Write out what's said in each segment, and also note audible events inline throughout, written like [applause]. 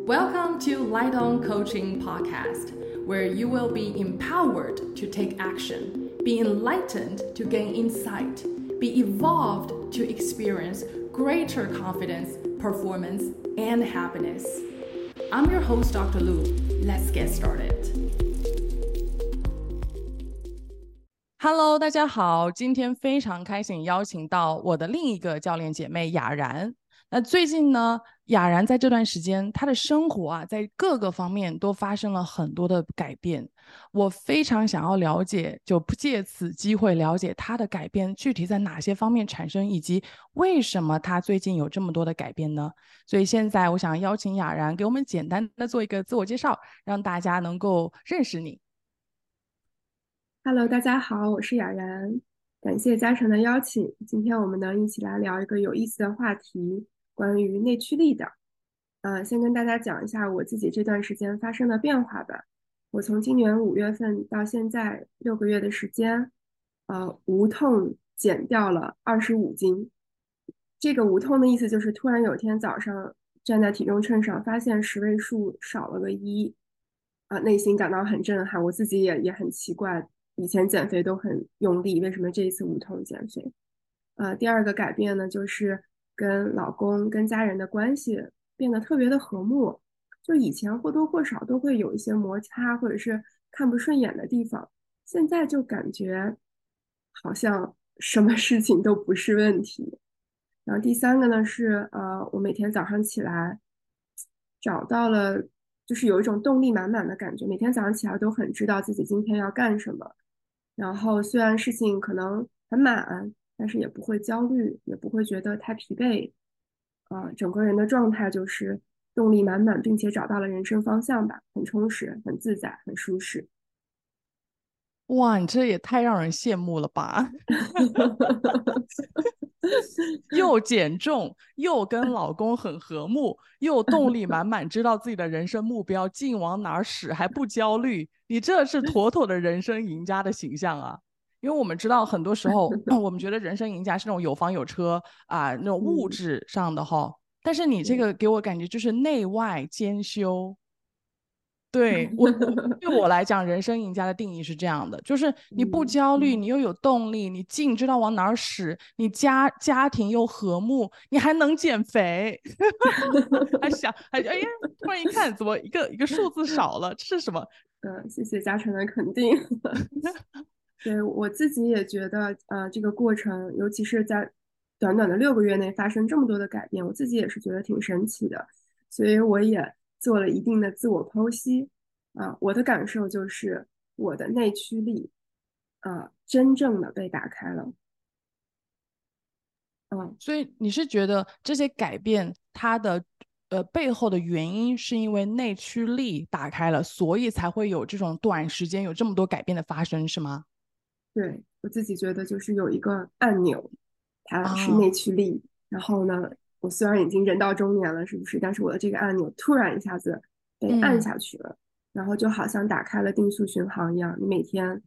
Welcome to Light On Coaching Podcast, where you will be empowered to take action, be enlightened to gain insight, be evolved to experience greater confidence, performance, and happiness. I'm your host, Dr. Lu. Let's get started. Hello，大家好，今天非常开心邀请到我的另一个教练姐妹雅然。那最近呢， 雅然在这段时间，她的生活啊，在各个方面都发生了很多的改变。我非常想要了解，就不借此机会了解她的改变具体在哪些方面产生，以及为什么她最近有这么多的改变呢？所以现在我想邀请雅然给我们简单的做一个自我介绍，让大家能够认识你。Hello，大家好，我是雅然，感谢嘉诚的邀请。今天我们能一起来聊一个有意思的话题。关于内驱力的，呃，先跟大家讲一下我自己这段时间发生的变化吧。我从今年五月份到现在六个月的时间，呃，无痛减掉了二十五斤。这个无痛的意思就是，突然有天早上站在体重秤上，发现十位数少了个一，啊，内心感到很震撼。我自己也也很奇怪，以前减肥都很用力，为什么这一次无痛减肥？呃，第二个改变呢，就是。跟老公、跟家人的关系变得特别的和睦，就以前或多或少都会有一些摩擦，或者是看不顺眼的地方，现在就感觉好像什么事情都不是问题。然后第三个呢是，呃，我每天早上起来找到了，就是有一种动力满满的感觉，每天早上起来都很知道自己今天要干什么。然后虽然事情可能很满。但是也不会焦虑，也不会觉得太疲惫，啊，整个人的状态就是动力满满，并且找到了人生方向吧，很充实，很自在，很舒适。哇，你这也太让人羡慕了吧！[laughs] 又减重，又跟老公很和睦，又动力满满，知道自己的人生目标，劲往哪儿使，还不焦虑，你这是妥妥的人生赢家的形象啊！因为我们知道，很多时候 [laughs] 我们觉得人生赢家是那种有房有车啊，那种物质上的哈。但是你这个给我感觉就是内外兼修。对我对我来讲，人生赢家的定义是这样的：就是你不焦虑，你又有动力，你劲知道往哪儿使，你家家庭又和睦，你还能减肥。[laughs] 还想还哎呀，突然一看，怎么一个一个数字少了？这是什么？嗯，谢谢嘉诚的肯定。[laughs] 对我自己也觉得，呃，这个过程，尤其是在短短的六个月内发生这么多的改变，我自己也是觉得挺神奇的，所以我也做了一定的自我剖析。啊，我的感受就是我的内驱力，啊，真正的被打开了。嗯，所以你是觉得这些改变它的呃背后的原因，是因为内驱力打开了，所以才会有这种短时间有这么多改变的发生，是吗？对我自己觉得就是有一个按钮，它是内驱力。然后呢，我虽然已经人到中年了，是不是？但是我的这个按钮突然一下子被按下去了，然后就好像打开了定速巡航一样，你每天，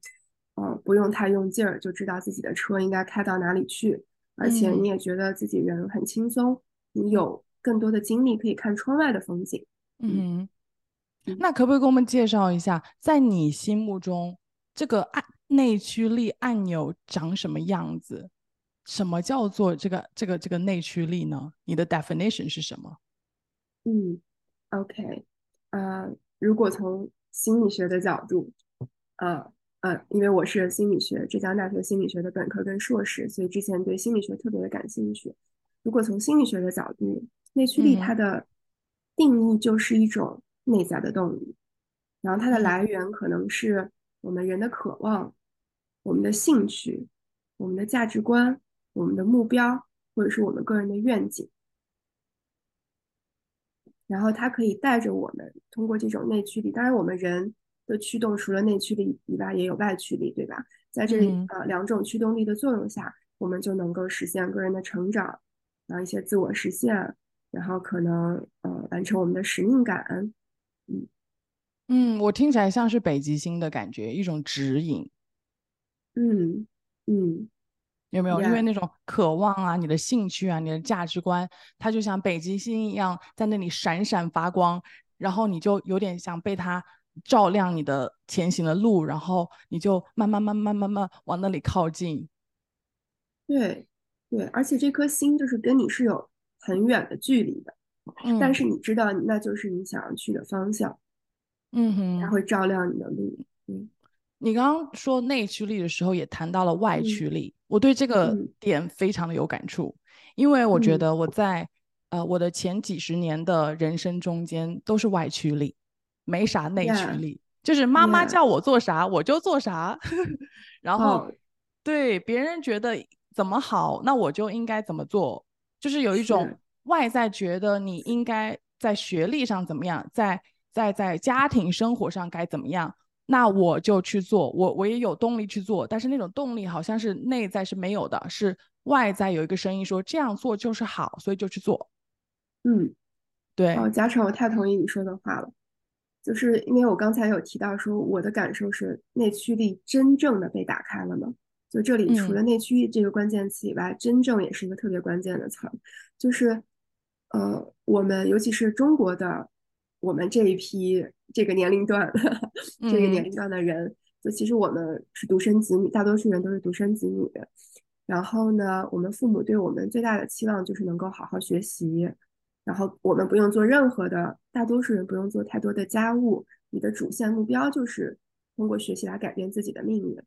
呃，不用太用劲儿，就知道自己的车应该开到哪里去，而且你也觉得自己人很轻松，你有更多的精力可以看窗外的风景。嗯，那可不可以给我们介绍一下，在你心目中这个按？内驱力按钮长什么样子？什么叫做这个这个这个内驱力呢？你的 definition 是什么？嗯，OK，呃，如果从心理学的角度，呃呃，因为我是心理学浙江大学心理学的本科跟硕士，所以之前对心理学特别的感兴趣。如果从心理学的角度，内驱力它的定义就是一种内在的动力，然后它的来源可能是。我们人的渴望，我们的兴趣，我们的价值观，我们的目标，或者是我们个人的愿景，然后它可以带着我们通过这种内驱力。当然，我们人的驱动除了内驱力以外，也有外驱力，对吧？在这里呃两种驱动力的作用下，我们就能够实现个人的成长，然后一些自我实现，然后可能呃完成我们的使命感，嗯。嗯，我听起来像是北极星的感觉，一种指引。嗯嗯，有没有？因为那种渴望啊，你的兴趣啊，你的价值观，它就像北极星一样，在那里闪闪发光，然后你就有点想被它照亮你的前行的路，然后你就慢慢慢慢慢慢往那里靠近。对，对，而且这颗星就是跟你是有很远的距离的，但是你知道那就是你想要去的方向。嗯哼，它会照亮你的路。嗯，你刚刚说内驱力的时候，也谈到了外驱力，我对这个点非常的有感触，因为我觉得我在呃我的前几十年的人生中间都是外驱力，没啥内驱力，就是妈妈叫我做啥我就做啥，[laughs] 然后对别人觉得怎么好，那我就应该怎么做，就是有一种外在觉得你应该在学历上怎么样，在。在在家庭生活上该怎么样，那我就去做，我我也有动力去做，但是那种动力好像是内在是没有的，是外在有一个声音说这样做就是好，所以就去做。嗯，对。哦，嘉诚，我太同意你说的话了，就是因为我刚才有提到说，我的感受是内驱力真正的被打开了吗？就这里除了内驱力这个关键词以外，真正也是一个特别关键的词儿，就是呃，我们尤其是中国的。我们这一批这个年龄段，[laughs] 这个年龄段的人，就其实我们是独生子女，大多数人都是独生子女。然后呢，我们父母对我们最大的期望就是能够好好学习，然后我们不用做任何的，大多数人不用做太多的家务。你的主线目标就是通过学习来改变自己的命运。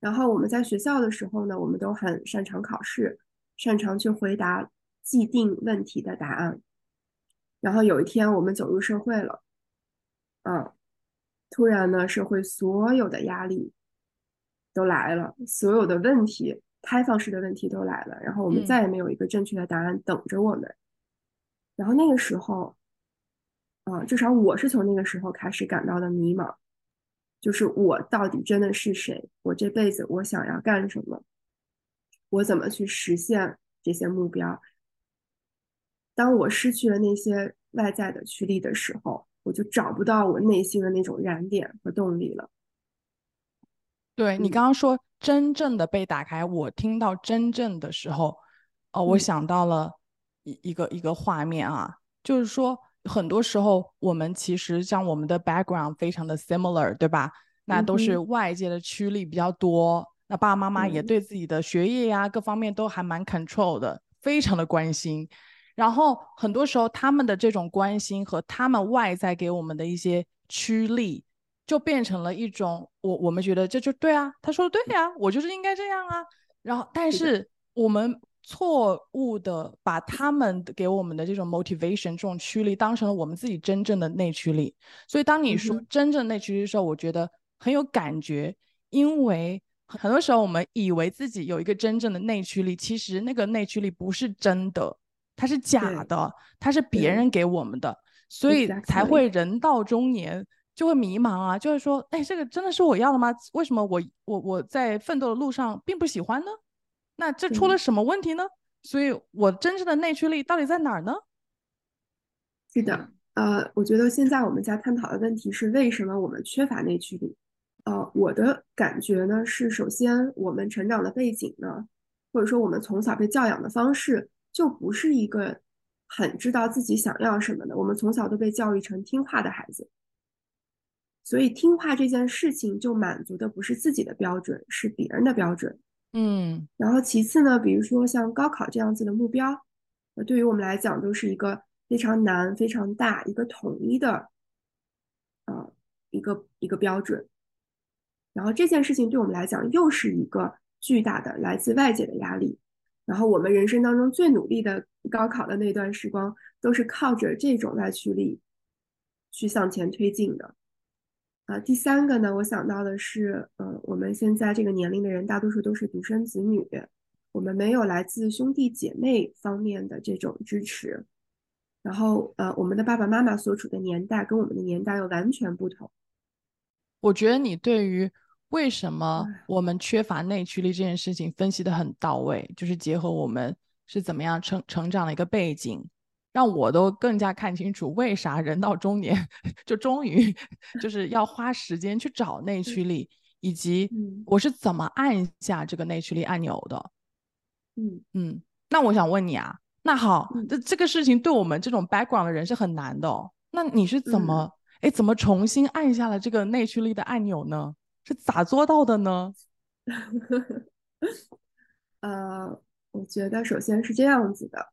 然后我们在学校的时候呢，我们都很擅长考试，擅长去回答既定问题的答案。然后有一天我们走入社会了，嗯，突然呢，社会所有的压力都来了，所有的问题，开放式的问题都来了，然后我们再也没有一个正确的答案等着我们。然后那个时候，啊，至少我是从那个时候开始感到的迷茫，就是我到底真的是谁？我这辈子我想要干什么？我怎么去实现这些目标？当我失去了那些外在的驱力的时候，我就找不到我内心的那种燃点和动力了。对你刚刚说真正的被打开，我听到真正的时候，哦，我想到了一一个一个画面啊，就是说很多时候我们其实像我们的 background 非常的 similar，对吧？那都是外界的驱力比较多，那爸爸妈妈也对自己的学业呀各方面都还蛮 control 的，非常的关心。然后很多时候，他们的这种关心和他们外在给我们的一些驱力，就变成了一种我我们觉得这就对啊，他说的对呀，我就是应该这样啊。然后，但是我们错误的把他们给我们的这种 motivation 这种驱力当成了我们自己真正的内驱力。所以，当你说真正内驱力的时候，我觉得很有感觉，因为很多时候我们以为自己有一个真正的内驱力，其实那个内驱力不是真的。它是假的，它是别人给我们的，所以才会人到中年就会迷茫啊，就会说，哎，这个真的是我要的吗？为什么我我我在奋斗的路上并不喜欢呢？那这出了什么问题呢？所以，我真正的内驱力到底在哪儿呢？是的，呃，我觉得现在我们在探讨的问题是为什么我们缺乏内驱力。呃，我的感觉呢是，首先我们成长的背景呢，或者说我们从小被教养的方式。就不是一个很知道自己想要什么的。我们从小都被教育成听话的孩子，所以听话这件事情就满足的不是自己的标准，是别人的标准。嗯，然后其次呢，比如说像高考这样子的目标，那对于我们来讲都是一个非常难、非常大、一个统一的，呃，一个一个标准。然后这件事情对我们来讲又是一个巨大的来自外界的压力。然后我们人生当中最努力的高考的那段时光，都是靠着这种外驱力去向前推进的。啊，第三个呢，我想到的是，呃，我们现在这个年龄的人，大多数都是独生子女，我们没有来自兄弟姐妹方面的这种支持。然后，呃，我们的爸爸妈妈所处的年代跟我们的年代又完全不同。我觉得你对于。为什么我们缺乏内驱力这件事情分析的很到位，就是结合我们是怎么样成成长的一个背景，让我都更加看清楚为啥人到中年 [laughs] 就终于就是要花时间去找内驱力，以及我是怎么按下这个内驱力按钮的。嗯。嗯，那我想问你啊，那好，这这个事情对我们这种 background 的人是很难的，那你是怎么哎怎么重新按下了这个内驱力的按钮呢？是咋做到的呢？[laughs] 呃，我觉得首先是这样子的，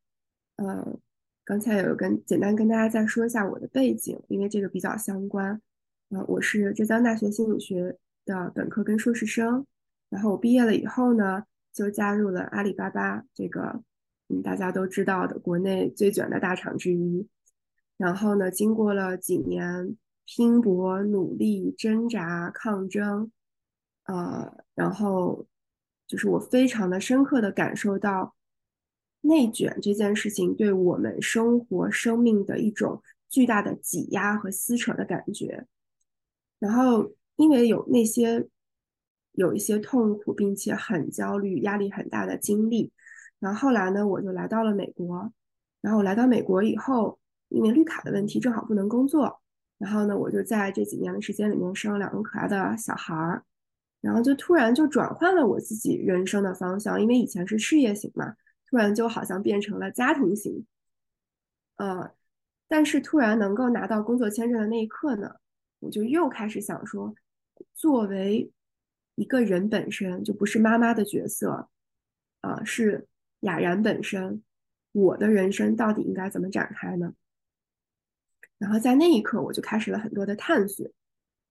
呃，刚才有跟简单跟大家再说一下我的背景，因为这个比较相关。呃，我是浙江大学心理学的本科跟硕士生，然后我毕业了以后呢，就加入了阿里巴巴这个嗯大家都知道的国内最卷的大厂之一。然后呢，经过了几年拼搏、努力、挣扎、抗争，呃，然后就是我非常的深刻的感受到内卷这件事情对我们生活、生命的一种巨大的挤压和撕扯的感觉。然后因为有那些有一些痛苦，并且很焦虑、压力很大的经历，然后后来呢，我就来到了美国。然后我来到美国以后。因为绿卡的问题，正好不能工作，然后呢，我就在这几年的时间里面生了两个可爱的小孩儿，然后就突然就转换了我自己人生的方向，因为以前是事业型嘛，突然就好像变成了家庭型，呃，但是突然能够拿到工作签证的那一刻呢，我就又开始想说，作为一个人本身就不是妈妈的角色，啊，是雅然本身，我的人生到底应该怎么展开呢？然后在那一刻，我就开始了很多的探索，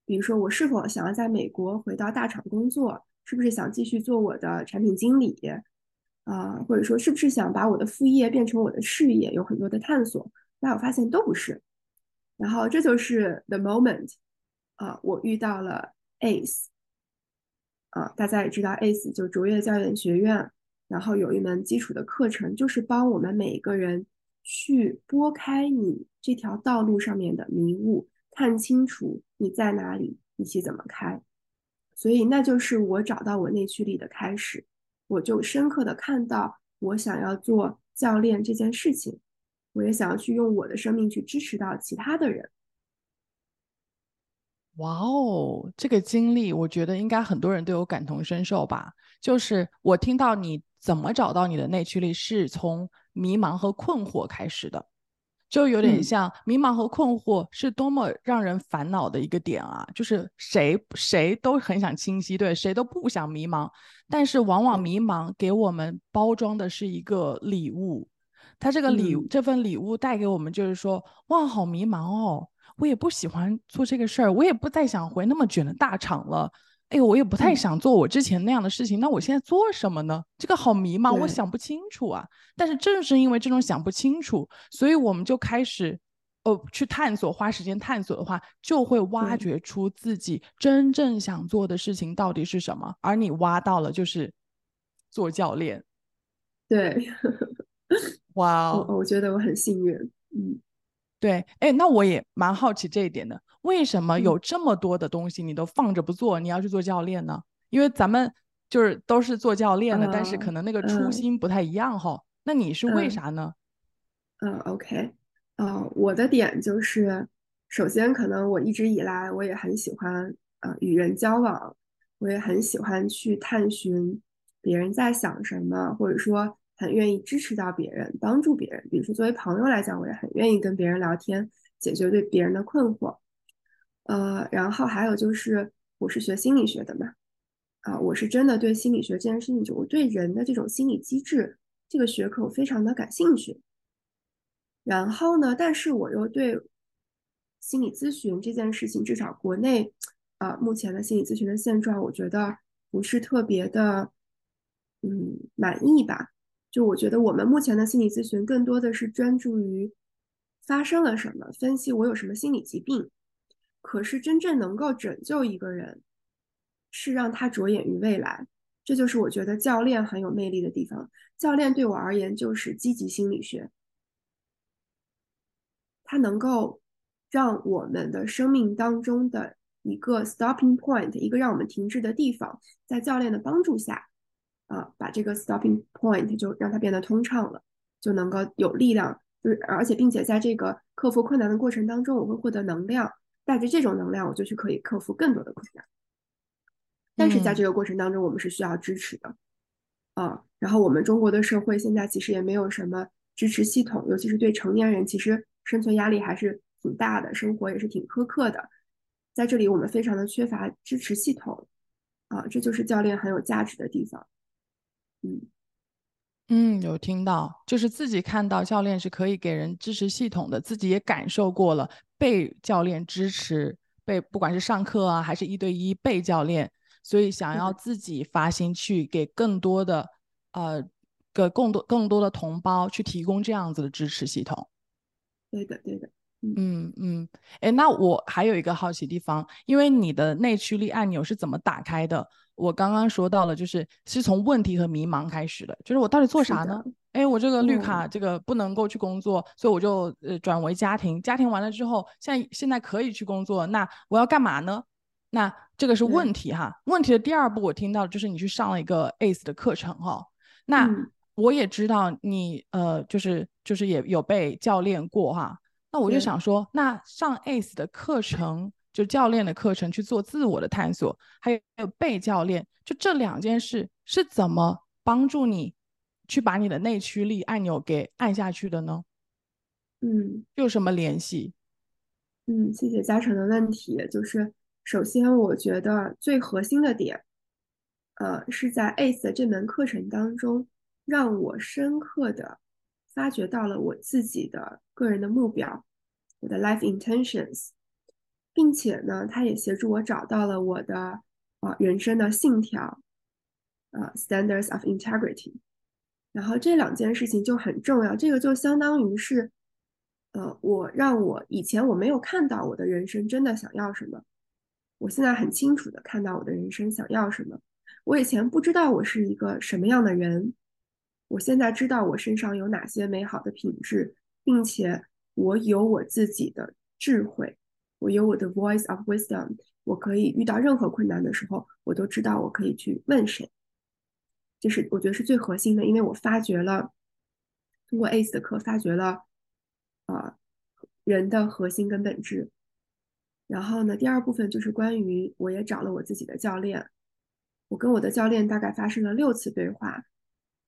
比如说我是否想要在美国回到大厂工作，是不是想继续做我的产品经理，啊，或者说是不是想把我的副业变成我的事业，有很多的探索。那我发现都不是。然后这就是 the moment，啊，我遇到了 ACE，啊，大家也知道 ACE 就卓越教研学院，然后有一门基础的课程，就是帮我们每一个人。去拨开你这条道路上面的迷雾，看清楚你在哪里，以及怎么开。所以，那就是我找到我内驱力的开始。我就深刻的看到，我想要做教练这件事情，我也想要去用我的生命去支持到其他的人。哇哦，这个经历，我觉得应该很多人都有感同身受吧。就是我听到你怎么找到你的内驱力，是从。迷茫和困惑开始的，就有点像迷茫和困惑是多么让人烦恼的一个点啊！就是谁谁都很想清晰，对，谁都不想迷茫，但是往往迷茫给我们包装的是一个礼物，他这个礼这份礼物带给我们就是说，哇，好迷茫哦，我也不喜欢做这个事儿，我也不再想回那么卷的大厂了。哎呦，我也不太想做我之前那样的事情，那我现在做什么呢？这个好迷茫，我想不清楚啊。但是正是因为这种想不清楚，所以我们就开始，哦，去探索，花时间探索的话，就会挖掘出自己真正想做的事情到底是什么。而你挖到了，就是做教练。对，[laughs] 哇，我我觉得我很幸运，嗯。对，哎，那我也蛮好奇这一点的，为什么有这么多的东西你都放着不做，你要去做教练呢？因为咱们就是都是做教练的，但是可能那个初心不太一样哈。那你是为啥呢？嗯，OK，呃，我的点就是，首先可能我一直以来我也很喜欢呃与人交往，我也很喜欢去探寻别人在想什么，或者说。很愿意支持到别人，帮助别人。比如说，作为朋友来讲，我也很愿意跟别人聊天，解决对别人的困惑。呃，然后还有就是，我是学心理学的嘛，啊，我是真的对心理学这件事情，就我对人的这种心理机制这个学科我非常的感兴趣。然后呢，但是我又对心理咨询这件事情，至少国内啊目前的心理咨询的现状，我觉得不是特别的，嗯，满意吧。就我觉得，我们目前的心理咨询更多的是专注于发生了什么，分析我有什么心理疾病。可是真正能够拯救一个人，是让他着眼于未来。这就是我觉得教练很有魅力的地方。教练对我而言就是积极心理学，它能够让我们的生命当中的一个 stopping point，一个让我们停滞的地方，在教练的帮助下。啊，把这个 stopping point 就让它变得通畅了，就能够有力量，就是而且并且在这个克服困难的过程当中，我会获得能量，带着这种能量，我就去可以克服更多的困难。但是在这个过程当中，我们是需要支持的，啊，然后我们中国的社会现在其实也没有什么支持系统，尤其是对成年人，其实生存压力还是挺大的，生活也是挺苛刻的。在这里，我们非常的缺乏支持系统，啊，这就是教练很有价值的地方。嗯嗯，有听到，就是自己看到教练是可以给人支持系统的，自己也感受过了被教练支持，被不管是上课啊，还是一对一被教练，所以想要自己发心去给更多的呃，给更多更多的同胞去提供这样子的支持系统。对的，对的。嗯嗯，哎，那我还有一个好奇地方，因为你的内驱力按钮是怎么打开的？我刚刚说到了，就是是从问题和迷茫开始的，就是我到底做啥呢？哎，我这个绿卡这个不能够去工作，所以我就呃转为家庭，家庭完了之后，现在现在可以去工作，那我要干嘛呢？那这个是问题哈。问题的第二步我听到就是你去上了一个 ACE 的课程哈。那我也知道你呃就是就是也有被教练过哈。那我就想说，那上 ACE 的课程。就教练的课程去做自我的探索，还有还有被教练，就这两件事是怎么帮助你去把你的内驱力按钮给按下去的呢？嗯，有什么联系？嗯，谢谢嘉诚的问题。就是首先，我觉得最核心的点，呃，是在 ACE 这门课程当中，让我深刻的发掘到了我自己的个人的目标，我的 life intentions。并且呢，他也协助我找到了我的呃人生的信条，呃 standards of integrity。然后这两件事情就很重要，这个就相当于是，呃，我让我以前我没有看到我的人生真的想要什么，我现在很清楚的看到我的人生想要什么。我以前不知道我是一个什么样的人，我现在知道我身上有哪些美好的品质，并且我有我自己的智慧。我有我的 voice of wisdom，我可以遇到任何困难的时候，我都知道我可以去问谁。这是我觉得是最核心的，因为我发掘了通过 ACE 的课，发掘了啊人的核心跟本质。然后呢，第二部分就是关于我也找了我自己的教练，我跟我的教练大概发生了六次对话，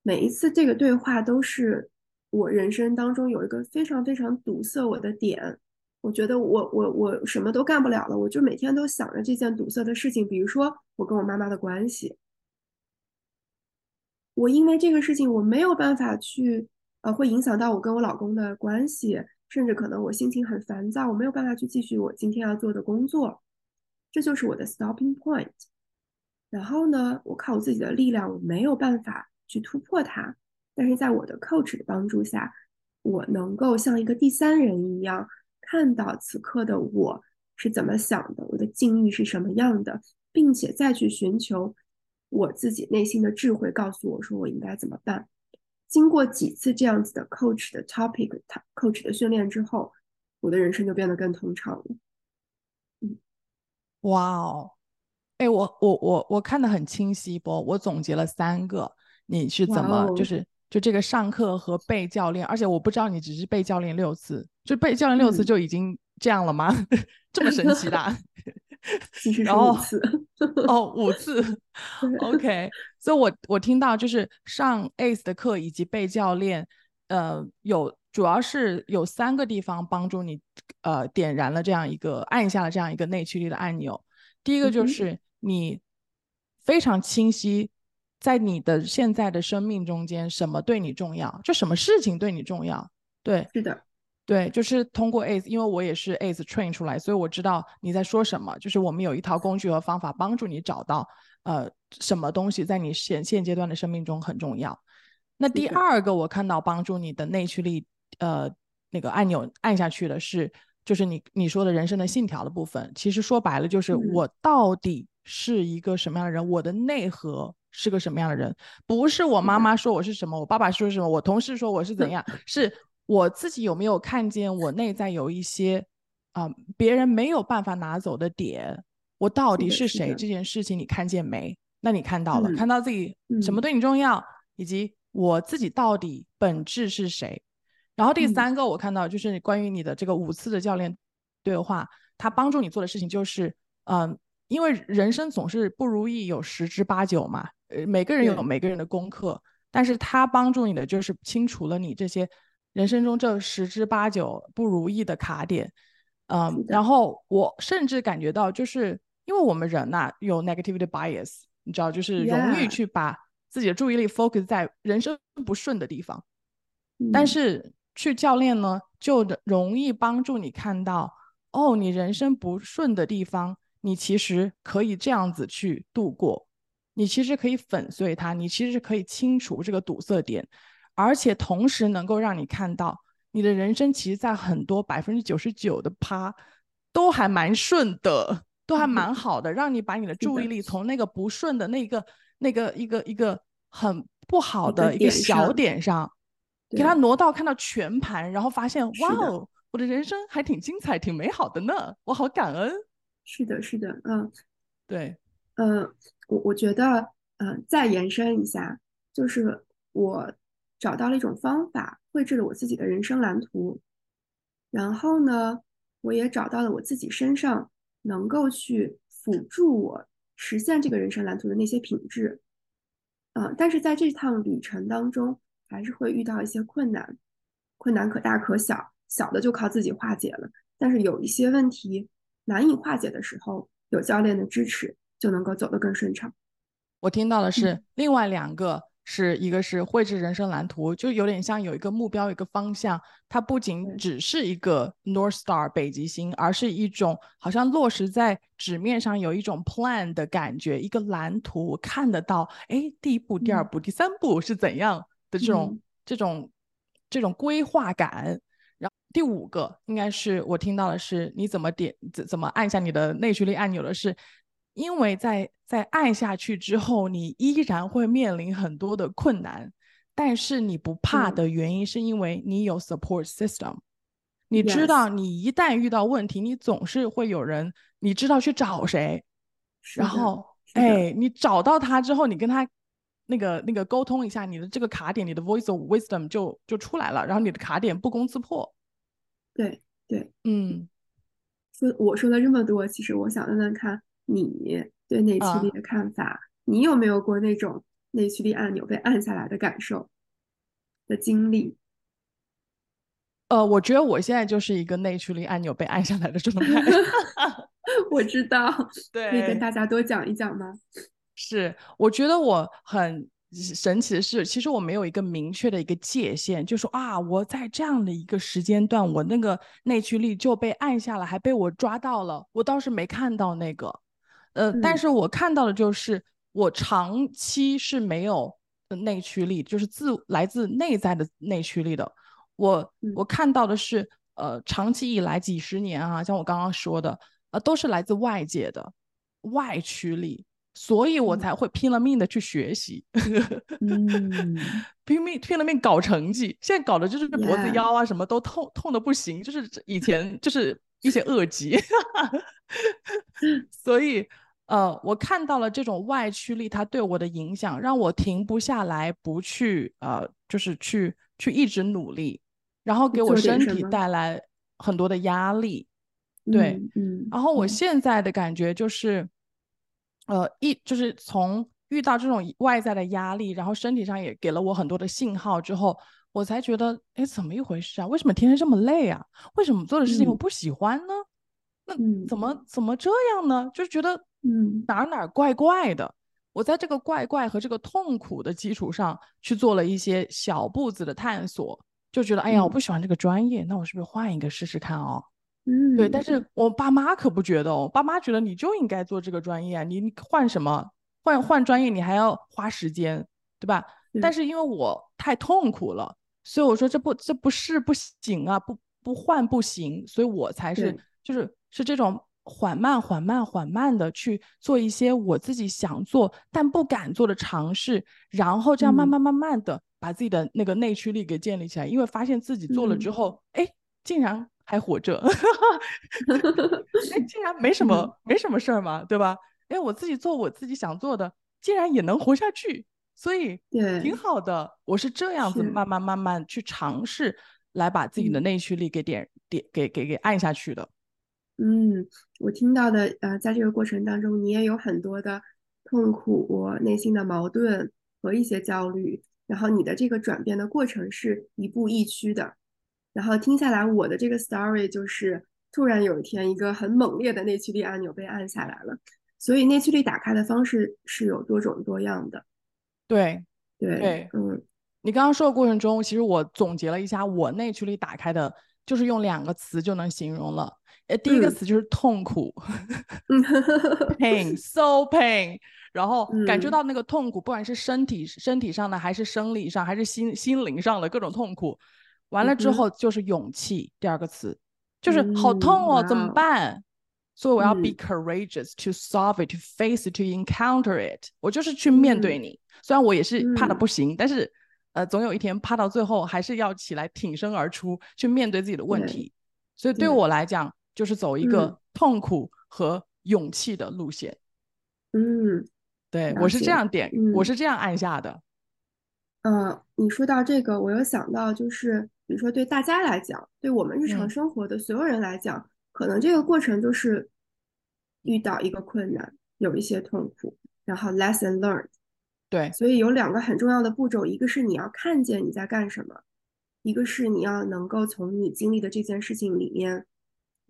每一次这个对话都是我人生当中有一个非常非常堵塞我的点。我觉得我我我什么都干不了了，我就每天都想着这件堵塞的事情，比如说我跟我妈妈的关系，我因为这个事情我没有办法去，呃，会影响到我跟我老公的关系，甚至可能我心情很烦躁，我没有办法去继续我今天要做的工作，这就是我的 stopping point。然后呢，我靠我自己的力量，我没有办法去突破它，但是在我的 coach 的帮助下，我能够像一个第三人一样。看到此刻的我是怎么想的，我的境遇是什么样的，并且再去寻求我自己内心的智慧，告诉我说我应该怎么办。经过几次这样子的 coach 的 topic、coach 的训练之后，我的人生就变得更通畅了。嗯，哇哦，哎，我我我我看得很清晰不？我总结了三个，你是怎么就是？就这个上课和被教练，而且我不知道你只是被教练六次，就被教练六次就已经这样了吗？[laughs] 这么神奇的？[laughs] 然后哦，五次，OK。所以，我我听到就是上 ACE 的课以及被教练，呃，有主要是有三个地方帮助你，呃，点燃了这样一个按下了这样一个内驱力的按钮。第一个就是你非常清晰。在你的现在的生命中间，什么对你重要？就什么事情对你重要？对，是的，对，就是通过 ACE，因为我也是 ACE train 出来，所以我知道你在说什么。就是我们有一套工具和方法帮助你找到，呃，什么东西在你现现阶段的生命中很重要。那第二个，我看到帮助你的内驱力，呃，那个按钮按下去的是，就是你你说的人生的信条的部分。其实说白了，就是我到底是一个什么样的人，我的内核。是个什么样的人？不是我妈妈说我是什么，我爸爸说什么，我同事说我是怎样，[laughs] 是我自己有没有看见我内在有一些啊别人没有办法拿走的点？我到底是谁？这件事情你看见没？那你看到了，看到自己什么对你重要，以及我自己到底本质是谁？然后第三个我看到就是关于你的这个五次的教练对话，他帮助你做的事情就是嗯。因为人生总是不如意有十之八九嘛，呃，每个人有每个人的功课，但是他帮助你的就是清除了你这些人生中这十之八九不如意的卡点，然后第三个我看到就是关于你的这个五次的教练对话，他帮助你做的事情就是，嗯，因为人生总是不如意有十之八九嘛，呃，每个人有每个人的功课，但是他帮助你的就是清除了你这些。人生中这十之八九不如意的卡点，然后第三个我看到就是关于你的这个五次的教练对话，他帮助你的就是清除了你这些。人生中这十之八九不如意的卡点，嗯，然后我甚至感觉到，就是因为我们人呐有 negativity bias，你知道，就是容易去把自己的注意力 focus 在人生不顺的地方。但是去教练呢，就容易帮助你看到，哦，你人生不顺的地方，你其实可以这样子去度过，你其实可以粉碎它，你其实可以清除这个堵塞点，而且同时能够让你看到。你的人生其实，在很多百分之九十九的趴，都还蛮顺的，都还蛮好的，让你把你的注意力从那个不顺的那个、那个一个一个很不好的一个小点上，给它挪到看到全盘，然后发现，哇哦，我的人生还挺精彩、挺美好的呢，我好感恩。是的，是的，嗯，对，嗯，我我觉得，嗯，再延伸一下，就是我。找到了一种方法，绘制了我自己的人生蓝图。然后呢，我也找到了我自己身上能够去辅助我实现这个人生蓝图的那些品质。嗯，但是在这趟旅程当中，还是会遇到一些困难，困难可大可小，小的就靠自己化解了。但是有一些问题难以化解的时候，有教练的支持，就能够走得更顺畅。我听到的是另外两个。是一个是绘制人生蓝图，就有点像有一个目标、一个方向。它不仅只是一个 North Star 北极星，而是一种好像落实在纸面上，有一种 plan 的感觉，一个蓝图看得到。哎，第一步、第二步、第三步是怎样的这种这种这种规划感。然后第五个应该是我听到的是，你怎么点怎怎么按下你的内驱力按钮的是。因为在在按下去之后，你依然会面临很多的困难，但是你不怕的原因是因为你有 support system，你知道你一旦遇到问题，你总是会有人，你知道去找谁，然后哎，你找到他之后，你跟他那个那个沟通一下，你的这个卡点，你的 voice of wisdom 就就出来了，然后你的卡点不攻自破。对对，嗯，说我说了这么多，其实我想问问看。你对内驱力的看法？你有没有过那种内驱力按钮被按下来的感受的经历？呃，我觉得我现在就是一个内驱力按钮被按下来的状态。[laughs] 我知道，对，可以跟大家多讲一讲吗？[laughs] 是，我觉得我很神奇的是，其实我没有一个明确的一个界限，就说啊，我在这样的一个时间段，我那个内驱力就被按下了，还被我抓到了，我倒是没看到那个。呃，但是我看到的就是我长期是没有内驱力，就是自来自内在的内驱力的。我我看到的是，呃，长期以来几十年啊，像我刚刚说的，呃，都是来自外界的外驱力，所以我才会拼了命的去学习，[laughs] [laughs] 拼命拼了命搞成绩。现在搞的就是脖子腰啊什么都痛痛的不行，就是以前就是一些恶疾，[laughs] 所以。呃，我看到了这种外驱力，它对我的影响，让我停不下来，不去呃，就是去去一直努力，然后给我身体带来很多的压力。对，嗯。然后我现在的感觉就是，呃，一就是从遇到这种外在的压力，然后身体上也给了我很多的信号之后，我才觉得，哎，怎么一回事啊？为什么天天这么累啊？为什么做的事情我不喜欢呢？那怎么怎么这样呢？就觉得。嗯，哪哪怪怪的。我在这个怪怪和这个痛苦的基础上去做了一些小步子的探索，就觉得哎呀，我不喜欢这个专业，那我是不是换一个试试看哦？嗯，对。但是我爸妈可不觉得哦，爸妈觉得你就应该做这个专业，你换什么换换专业，你还要花时间，对吧？但是因为我太痛苦了，所以我说这不这不是不行啊，不不换不行，所以我才是就是是这种。缓慢、缓慢、缓慢的去做一些我自己想做但不敢做的尝试，然后这样慢慢、慢慢的把自己的那个内驱力给建立起来。因为发现自己做了之后，哎，竟然还活着，[laughs] 哎，竟然没什么、没什么事儿嘛，对吧？哎，我自己做我自己想做的，竟然也能活下去，所以挺好的。我是这样子慢慢、慢慢去尝试，来把自己的内驱力给点点给给给按下去的。嗯，我听到的，呃，在这个过程当中，你也有很多的痛苦、内心的矛盾和一些焦虑，然后你的这个转变的过程是一步一趋的。然后听下来，我的这个 story 就是，突然有一天一个很猛烈的内驱力按钮被按下来了。所以内驱力打开的方式是有多种多样的。对对对，嗯，你刚刚说的过程中，其实我总结了一下，我内驱力打开的，就是用两个词就能形容了。呃，第一个嗯。词就是痛苦。嗯，[laughs] pain，so pain，然后感觉嗯。到那个痛苦，不管是身体身体上的，还是生理上，还是心心灵上的各种痛苦。完了之后就是勇气，第二个词就是好嗯痛哦，怎么办？所以我要 be 嗯。courageous to solve it, to face it, to encounter it。我就是去面对嗯你，虽然我也是怕的嗯。不行，但是呃，总有一天怕到最后还是要起来挺身而出，去面对自己的问题。所以对对。我来讲，就是走一嗯个痛苦和勇气的路线。嗯对我是这样点，我嗯是这样按下的。呃，你说到这个，我有想到，就是比如说对大家来讲，对我们日常嗯生活的所有人来讲，可能这个过程就是遇到一个困难，有一些痛苦，然后 lesson learned。对所以有两个很重要的步骤，一个是你要看见你在干什么，一个是你要能够从你经历的这件事情里面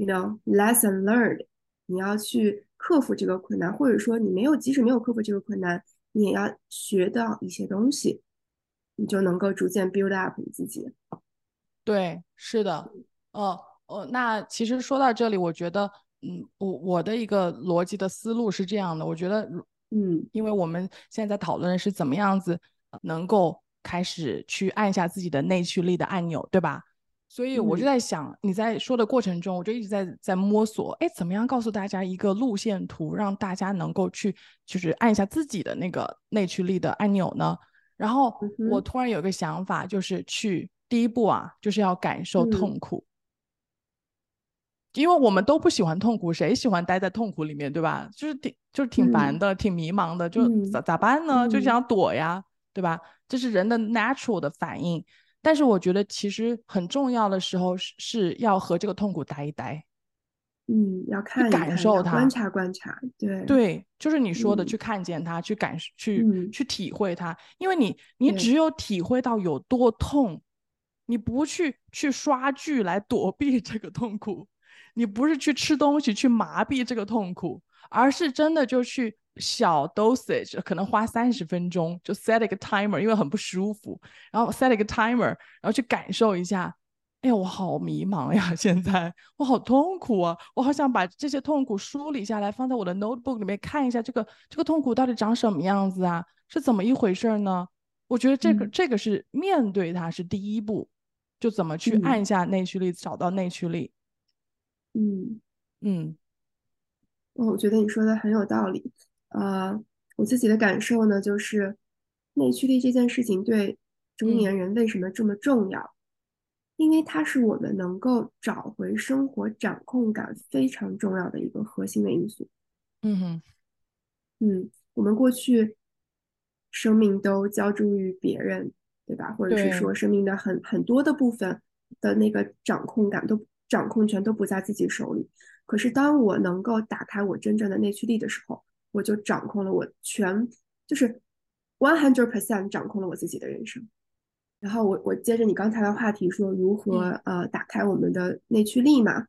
，you know lesson learned，你要去克服这个困难，或者说你没有即使没有克服这个困难，你也要学到一些东西，你就能够逐渐 build up 你自己。对，是的，哦哦，那其实说到这里，我觉得，嗯，我我的一个逻辑的思路是这样的，我觉得，嗯因为我们现在在讨论是怎么样子呃能够开始去按下自己的内驱力的按钮，对吧？所以我就嗯在想，你在说的过程中，我就一直在在摸索，哎，怎么样告诉大家一个路线图，让大家能够去就是按一下自己的那个内驱力的按钮呢？然后我突然有一个想法，就是去第一步啊，就是要感受嗯痛苦，因为我们都不喜欢痛苦，谁喜欢待在痛苦里面，对吧？就是挺就是挺烦嗯的，挺迷茫的，就嗯咋咋办呢？就嗯想躲呀，对吧？这是人的 natural 的反应。但是我觉得其实很重要的时候是是要和这个痛苦待一待，嗯，要看一感，受它观察观察，对。对，就是你说的，嗯去看见它，去感受，去嗯去体会它，因为你你只有体会到有多痛，你不去去刷剧来躲 [laughs] 避这个痛苦，你不是去吃东西去麻痹这个痛苦，而是真的就去小 dosage，可能花三十分钟就 set 一个 timer，因为很不舒服，然后 set 一个 timer，然后去感受一下。哎呀，我好迷茫呀！现在我好痛苦啊！我好想把这些痛苦梳理下来，放在我的 notebook 里面看一下，这个这个痛苦到底长什么样子啊？是怎么一回事呢？我觉得这个、嗯这个是面对它是第一步，就怎么去嗯按下内驱力，找到内驱力。嗯。嗯哦我觉得你说的很有道理。呃，我自己的感受呢，就是内驱力这件事情对中嗯年人为什么这么重要？因为它是我们能够找回生活掌控感非常重要的一个核心的因素。嗯哼嗯，我们过去生命都交诸于别人，对吧？或者是说生命的很很多的部分的那个掌控感都掌控权都不在自己手里。可是当我能够打开我真正的内驱力的时候，我就掌控了我全，就是 one hundred percent 掌控了我自己的人生。然后我我接着你刚才的话题说如何、呃打开我们的内驱力嘛，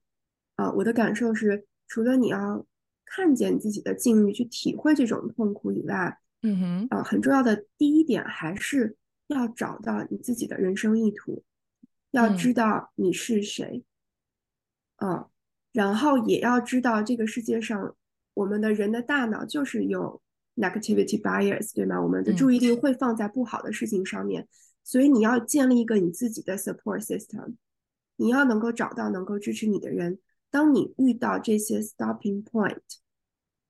啊、我的感受是，除了你要看见自己的境遇，去体会这种痛苦以外，嗯哼。呃，很重要的第一点还是要找到你自己的人生意图，要嗯。知道你是谁，嗯，然后也要知道这个世界上我们的人的大脑就是有 negativity bias，对吗？我们的嗯注意力会放在不好的事情上面，所以你要建立一个你自己的 support system，你要能够找到能够支持你的人。当你遇到这些 stopping point，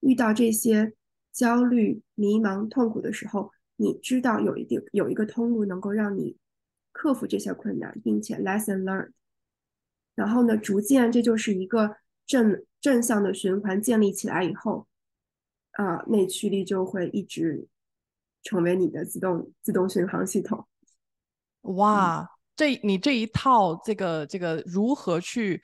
遇到这些焦虑、迷茫、痛苦的时候，你知道有一定有一个通路能够让你克服这些困难，并且 lesson learned。然后呢，逐渐这就是一个正正向的循环建立起来以后，啊、内驱力就会一直成为你的自动自动巡航系统。哇，这你这一套这个这个如何去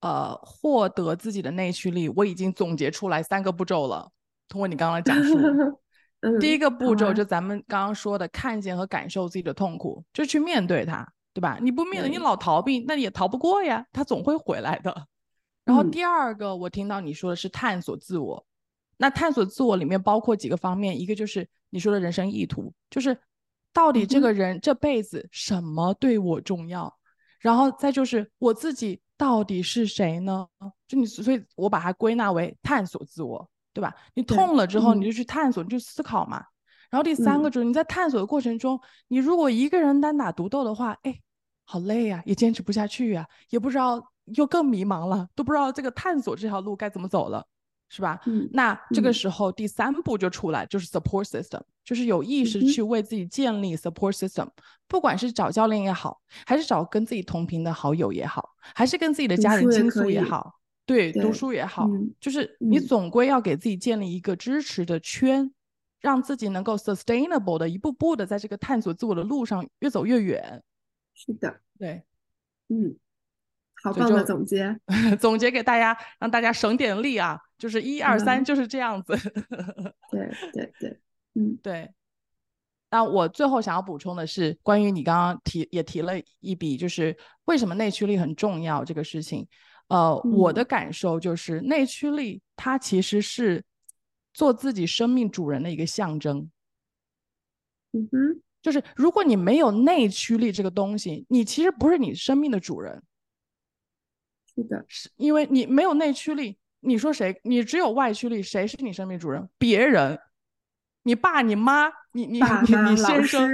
呃获得自己的内驱力，我已经总结出来三个步骤了。通过你刚刚的讲述，[laughs] 嗯，第一个步骤就咱们刚刚说的，看见和感受自己的痛苦，就去面对它，对吧？你不面对，你老逃避，那也逃不过呀，它总会回来的。然后第二个，我听到你说的是探索自我。那探索自我里面包括几个方面，一个就是你说的人生意图，就是到底这个人这辈子什么对我重要，然后再就是我自己到底是谁呢？就你，所以我把它归纳为探索自我，对吧？你痛了之后，你就去探索，你就思考嘛。然后第三个就是你在探索的过程中，你如果一个人单打独斗的话，哎，好累呀，也坚持不下去呀，也不知道又更迷茫了，都不知道这个探索这条路该怎么走了。是吧？嗯，那这个时候第三步就出来，就是 support system，就是有意识去为自己建立 support system，不管是找教练也好，还是找跟自己同频的好友也好，还是跟自己的家人倾诉也好，对，读书也好，就是你总归要给自己建立一个支持的圈，让自己能够 sustainable 的一步步的在这个探索自我的路上越走越远。是的，对，嗯。好棒的总结，[laughs] 总结给大家，让大家省点力啊！就是一二三，就是这样子。对对对，嗯 [laughs] 对。那我最后想要补充的是，关于你刚刚提也提了一笔，就是为什么内驱力很重要这个事情。呃，我的感受就是内驱力它其实是做自己生命主人的一个象征。嗯哼，就是如果你没有内驱力这个东西，你其实不是你生命的主人。是的，是因为你没有内驱力，你说谁？你只有外驱力，谁是你生命主人？别人，你爸、你妈、你你你你先生，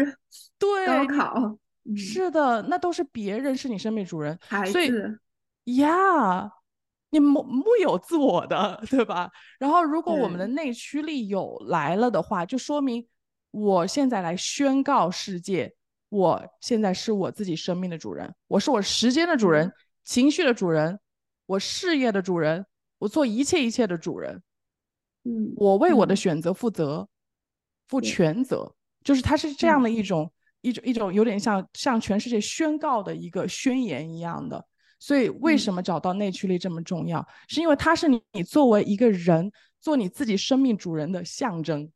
对，高考，是的，那都是别人是你生命主人。孩子，呀，你木木有自我的，对吧？然后，如果我们的内驱力有来了的话，就说明我现在来宣告世界，我现在是我自己生命的主人，我是我时间的主人。情绪的主人，我事业的主人，我做一切一切的主人。嗯，我为我的选择负责，负全责。就是它是这样的一种一种一种有点像向全世界宣告的一个宣言一样的。所以为什么找到内驱力这么重要？是因为它是你你作为一个人做你自己生命主人的象征。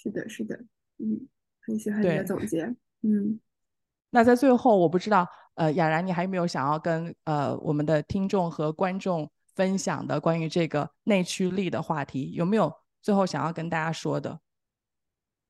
是的，是的，嗯，很喜欢你的总结。嗯，那在最后，我不知道。呃，雅然，你还有没有想要跟呃我们的听众和观众分享的关于这个内驱力的话题？有没有最后想要跟大家说的？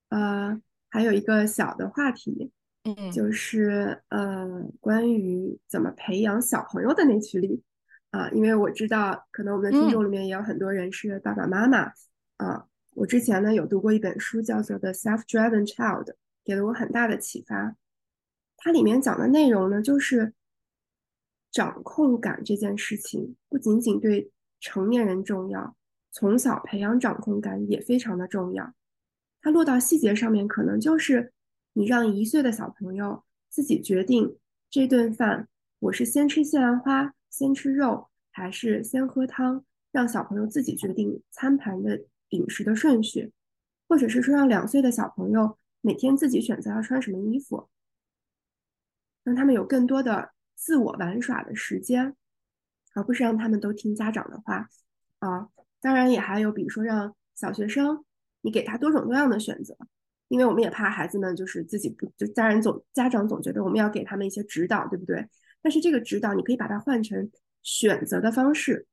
呃，还有一个小的话题，嗯，就是呃关于怎么培养小朋友的内驱力啊，因为我知道可能我们的听众里面也有很多人是爸爸妈妈啊。我之前呢有读过一本书，叫做《The Self-Driven Child》，给了我很大的启发。它里面讲的内容呢，就是掌控感这件事情，不仅仅对成年人重要，从小培养掌控感也非常的重要。它落到细节上面，可能就是你让一岁的小朋友自己决定这顿饭我是先吃西兰花，先吃肉，还是先喝汤，让小朋友自己决定餐盘的饮食的顺序，或者是说让两岁的小朋友每天自己选择要穿什么衣服。让他们有更多的自我玩耍的时间，而不是让他们都听家长的话啊。当然，也还有比如说让小学生，你给他多种多样的选择，因为我们也怕孩子们就是自己不就家人总家长总觉得我们要给他们一些指导，对不对？但是这个指导你可以把它换成选择的方式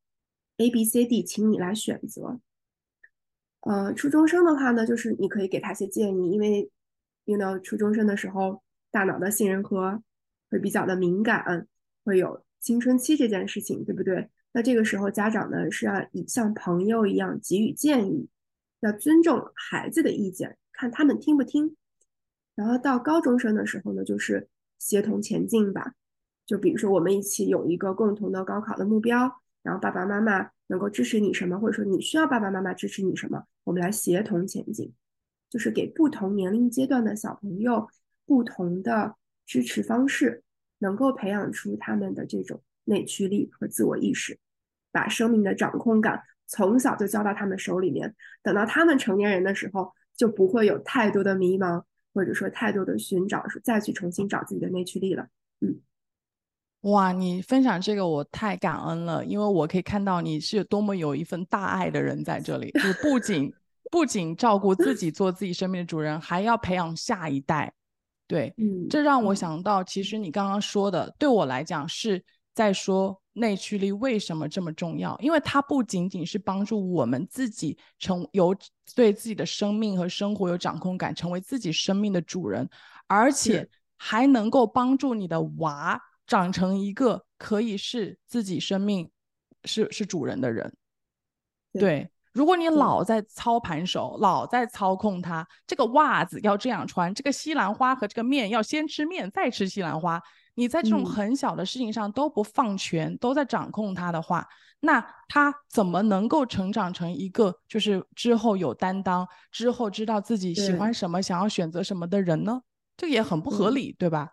，A、B、C、D，请你来选择。呃，初中生的话呢，就是你可以给他些建议，因为用到初中生的时候，大脑的杏仁核。会比较的敏感，会有青春期这件事情，对不对？那这个时候家长呢是要以像朋友一样给予建议，要尊重孩子的意见，看他们听不听。然后到高中生的时候呢，就是协同前进吧。就比如说我们一起有一个共同的高考的目标，然后爸爸妈妈能够支持你什么，或者说你需要爸爸妈妈支持你什么，我们来协同前进，就是给不同年龄阶段的小朋友不同的。支持方式能够培养出他们的这种内驱力和自我意识，把生命的掌控感从小就交到他们手里面。等到他们成年人的时候，就不会有太多的迷茫，或者说太多的寻找，再去重新找自己的内驱力了。嗯，哇，你分享这个我太感恩了，因为我可以看到你是多么有一份大爱的人在这里，就是不仅不仅照顾自己，做自己生命的主人，还要培养下一代。对，嗯，这让我想到，其实你刚刚说的，对我来讲是在说内驱力为什么这么重要？因为它不仅仅是帮助我们自己成有对自己的生命和生活有掌控感，成为自己生命的主人，而且还能够帮助你的娃长成一个可以是自己生命是是主人的人。对，如果你老在操盘手，老在操控他，这个袜子要这样穿，这个西兰花和这个面要先吃面再吃西兰花。你在这种很小的事情上都不放权，都在掌控他的话，那他怎么能够成长成一个就是之后有担当，之后知道自己喜欢什么，想要选择什么的人呢？这也很不合理，对吧？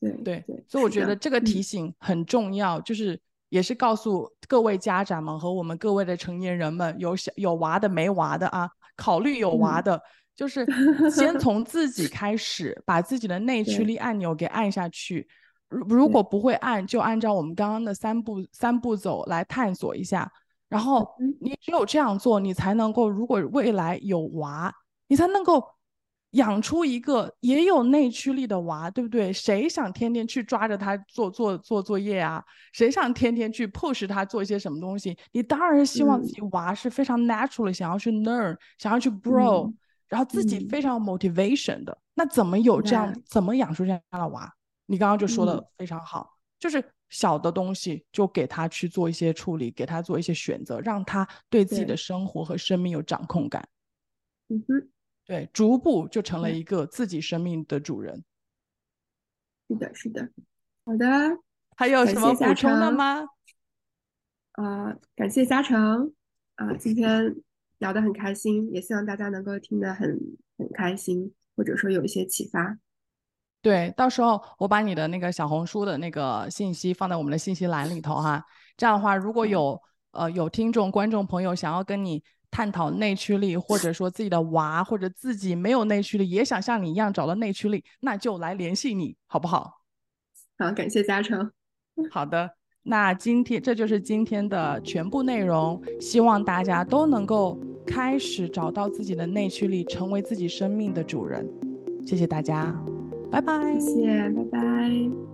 对对对，所以我觉得这个提醒很重要，就是也是告诉各位家长们和我们各位的成年人们，有小有娃的没娃的啊，考虑有娃的，就是 [laughs] 先从自己开始，把自己的内驱力按钮给按下去。如如果不会按，就按照我们刚刚的三步三步走来探索一下。然后你只有这样做，你才能够，如果未来有娃，你才能够养出一个也有内驱力的娃，对不对？谁想天天去抓着他做做做作业啊？谁想天天去 push 他做一些什么东西？你当然希望自己娃是非常 natural，想要去 learn，想要去 grow，然后自己非常 motivation 的。那怎么有这样？怎么养出这样的娃？你刚刚就说的非常好，就是小的东西就给他去做一些处理，给他做一些选择，让他对自己的生活和生命有掌控感。嗯哼，对，逐步就成了一个自己生命的主人。是的，是的。好的，还有什么补充的吗？啊，感谢嘉诚啊，今天聊得很开心，也希望大家能够听得很很开心，或者说有一些启发。对，到时候我把你的那个小红书的那个信息放在我们的信息栏里头哈。这样的话，如果有呃有听众、观众朋友想要跟你探讨内驱力，或者说自己的娃或者自己没有内驱力，也想像你一样找到内驱力，那就来联系你，好不好？好，感谢嘉诚。[laughs] 好的，那今天这就是今天的全部内容，希望大家都能够开始找到自己的内驱力，成为自己生命的主人。谢谢大家。拜拜，谢谢，拜拜。